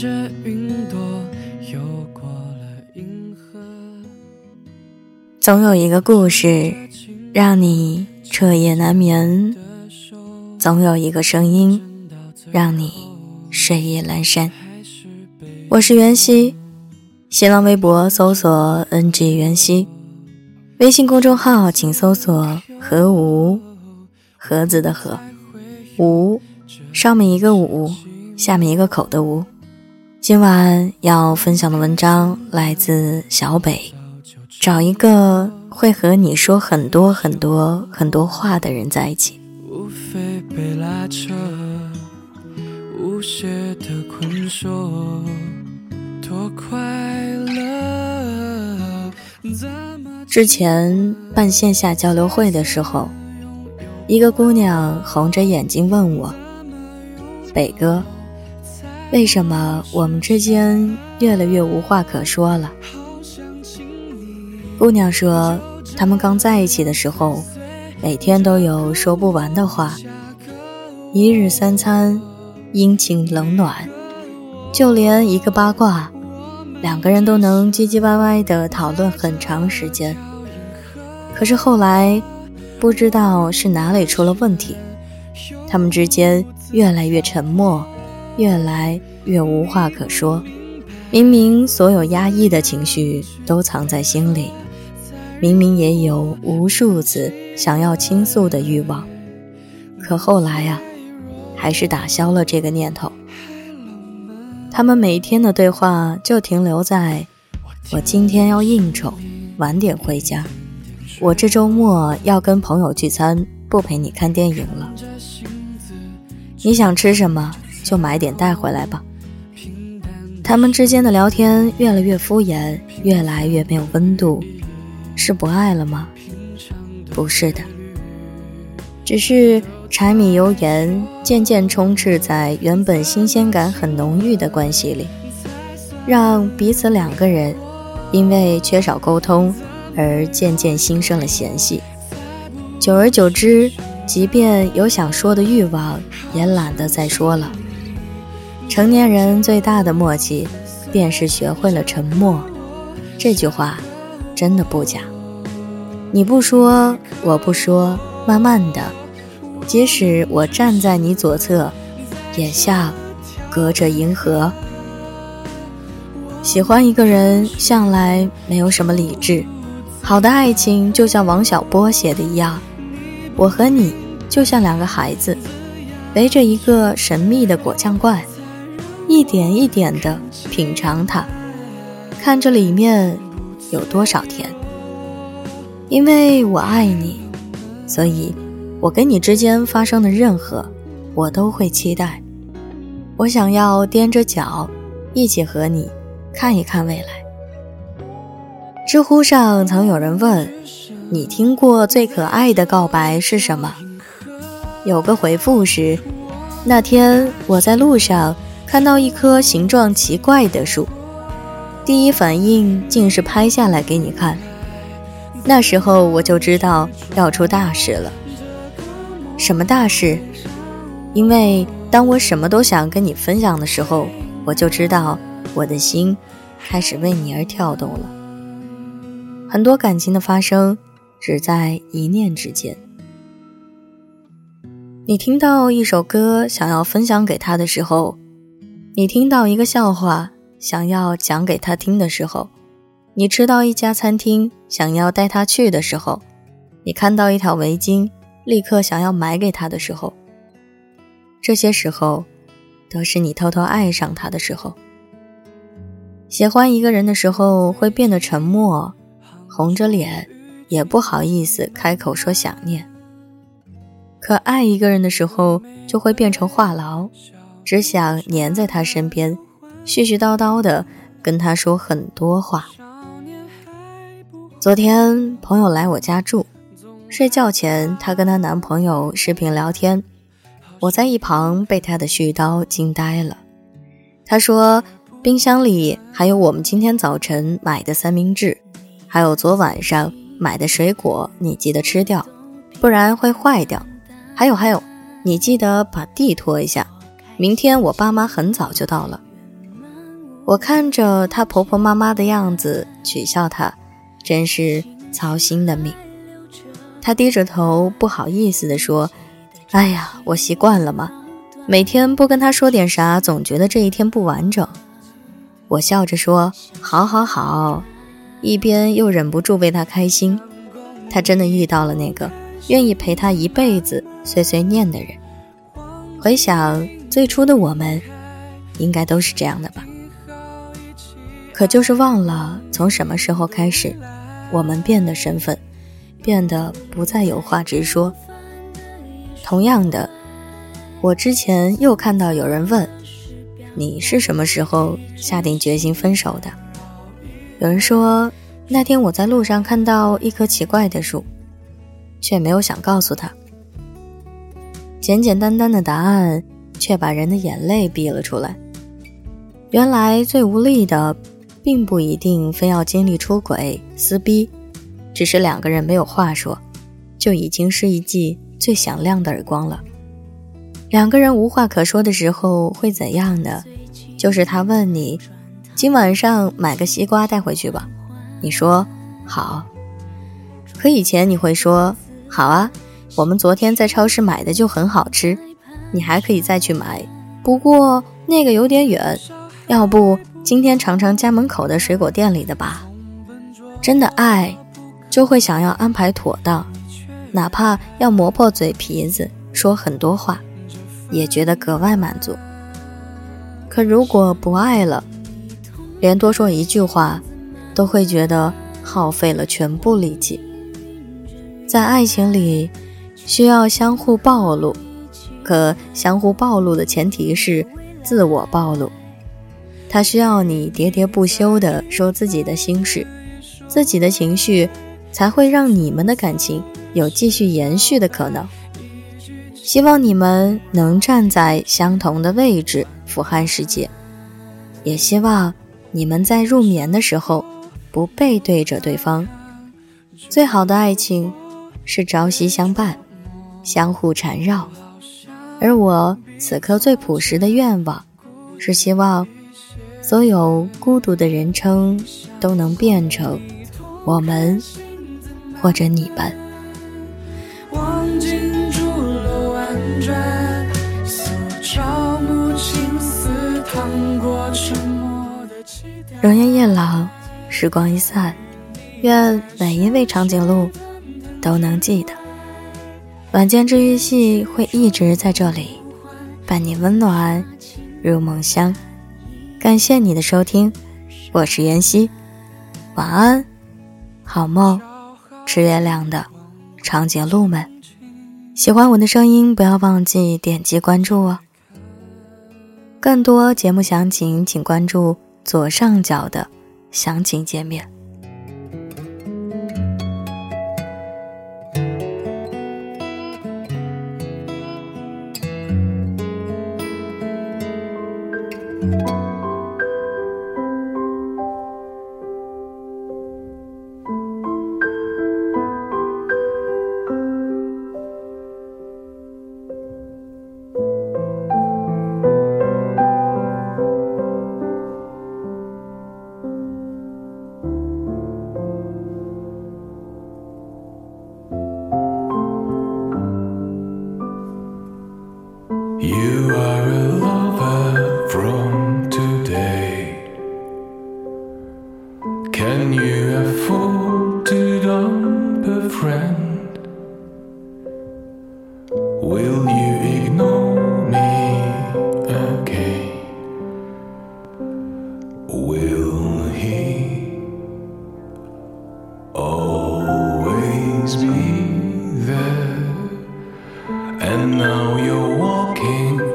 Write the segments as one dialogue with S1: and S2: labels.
S1: 着云朵游过了银河。
S2: 总有一个故事让你彻夜难眠，总有一个声音让你睡意阑珊。我是袁熙，新浪微博搜索 “ng 袁熙”，微信公众号请搜索“何无”，盒子的盒，无，上面一个五，下面一个口的无。今晚要分享的文章来自小北，找一个会和你说很多很多很多话的人在一起。
S1: 无非被拉扯，无邪的困锁，多快乐。
S2: 之前办线下交流会的时候，一个姑娘红着眼睛问我：“北哥，为什么我们之间越来越无话可说了？”姑娘说，他们刚在一起的时候，每天都有说不完的话，一日三餐，阴晴冷暖，就连一个八卦，两个人都能唧唧歪歪地讨论很长时间。可是后来，不知道是哪里出了问题，他们之间越来越沉默，越来越无话可说。明明所有压抑的情绪都藏在心里，明明也有无数次想要倾诉的欲望，可后来呀、还是打消了这个念头。他们每天的对话就停留在：我今天要应酬，晚点回家。我这周末要跟朋友聚餐，不陪你看电影了。你想吃什么就买点带回来吧。他们之间的聊天越来越敷衍，越来越没有温度，是不爱了吗？不是的，只是柴米油盐渐渐充斥在原本新鲜感很浓郁的关系里，让彼此两个人因为缺少沟通而渐渐心生了嫌隙。久而久之，即便有想说的欲望，也懒得再说了。成年人最大的默契，便是学会了沉默。这句话真的不假。你不说，我不说，慢慢的，即使我站在你左侧，也像隔着银河。喜欢一个人，向来没有什么理智。好的爱情就像王小波写的一样，我和你就像两个孩子，围着一个神秘的果酱罐。一点一点地品尝它，看着里面有多少甜。因为我爱你，所以我跟你之间发生的任何，我都会期待。我想要踮着脚，一起和你看一看未来。知乎上曾有人问：“你听过最可爱的告白是什么？”有个回复是：“那天我在路上。”看到一棵形状奇怪的树，第一反应竟是拍下来给你看。那时候我就知道要出大事了。什么大事？因为当我什么都想跟你分享的时候，我就知道我的心开始为你而跳动了。很多感情的发生，只在一念之间。你听到一首歌，想要分享给他的时候。你听到一个笑话，想要讲给他听的时候；你吃到一家餐厅，想要带他去的时候；你看到一条围巾，立刻想要买给他的时候。这些时候，都是你偷偷爱上他的时候。喜欢一个人的时候，会变得沉默，红着脸，也不好意思开口说想念。可爱一个人的时候，就会变成话痨。只想黏在他身边，絮絮叨叨的跟他说很多话。昨天朋友来我家住，睡觉前她跟她男朋友视频聊天，我在一旁被她的絮叨惊呆了。她说冰箱里还有我们今天早晨买的三明治，还有昨晚上买的水果，你记得吃掉，不然会坏掉。还有还有，你记得把地拖一下。明天我爸妈很早就到了，我看着她婆婆妈妈的样子，取笑她，真是操心的命。她低着头，不好意思地说：“哎呀，我习惯了嘛，每天不跟她说点啥，总觉得这一天不完整。”我笑着说：“好好好。”一边又忍不住为她开心。她真的遇到了那个愿意陪她一辈子碎碎念的人。回想最初的我们，应该都是这样的吧？可就是忘了从什么时候开始，我们变得身份。变得不再有话直说。同样的，我之前又看到有人问：“你是什么时候下定决心分手的？”有人说：“那天我在路上看到一棵奇怪的树，却没有想告诉他。”简简单单的答案，却把人的眼泪逼了出来。原来最无力的，并不一定非要经历出轨、撕逼。只是两个人没有话说，就已经是一记最响亮的耳光了。两个人无话可说的时候会怎样呢？就是他问你：“今晚上买个西瓜带回去吧。”你说：“好。”可以前你会说：“好啊，我们昨天在超市买的就很好吃，你还可以再去买。不过那个有点远，要不今天尝尝家门口的水果店里的吧。”真的爱。就会想要安排妥当，哪怕要磨破嘴皮子说很多话，也觉得格外满足。可如果不爱了，连多说一句话，都会觉得耗费了全部力气。在爱情里，需要相互暴露，可相互暴露的前提是自我暴露。他需要你喋喋不休地说自己的心事，自己的情绪。才会让你们的感情有继续延续的可能。希望你们能站在相同的位置俯瞰世界，也希望你们在入眠的时候不背对着对方。最好的爱情是朝夕相伴，相互缠绕。而我此刻最朴实的愿望，是希望所有孤独的人称都能变成我们。或者你们。容颜一老，时光一散，愿每一位长颈鹿都能记得，晚间治愈系会一直在这里，伴你温暖入梦乡。感谢你的收听，我是妍希，晚安，好梦。吃月亮的长颈鹿们，喜欢我的声音，不要忘记点击关注哦。更多节目详情，请关注左上角的详情界面。
S1: When you have to dump a friend? Will you ignore me again? Will he always be there? And now you're walking.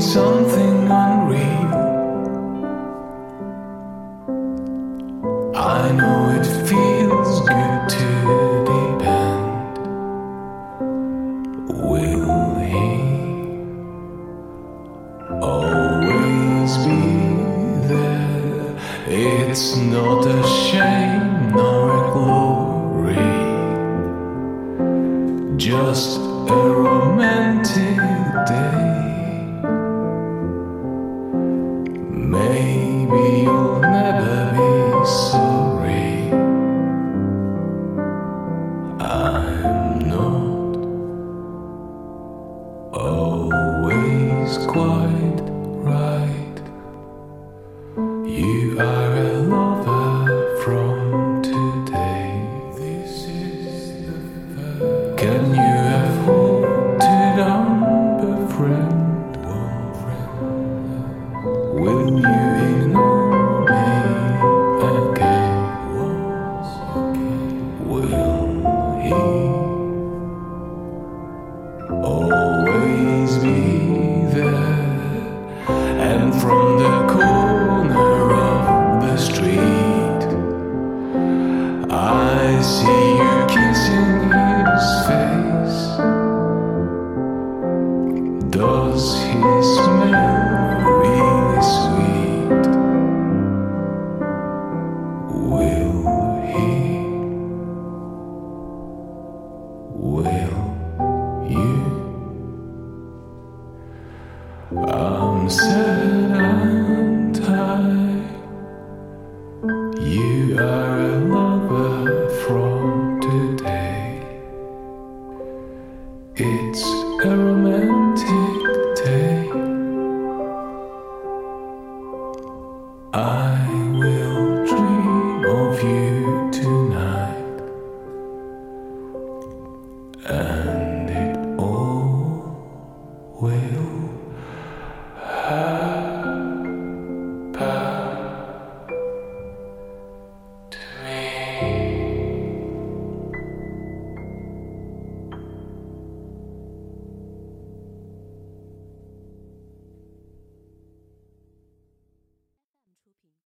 S1: Something unreal. I know it feels good to depend. Will he always be there? It's not a shame nor a glory. just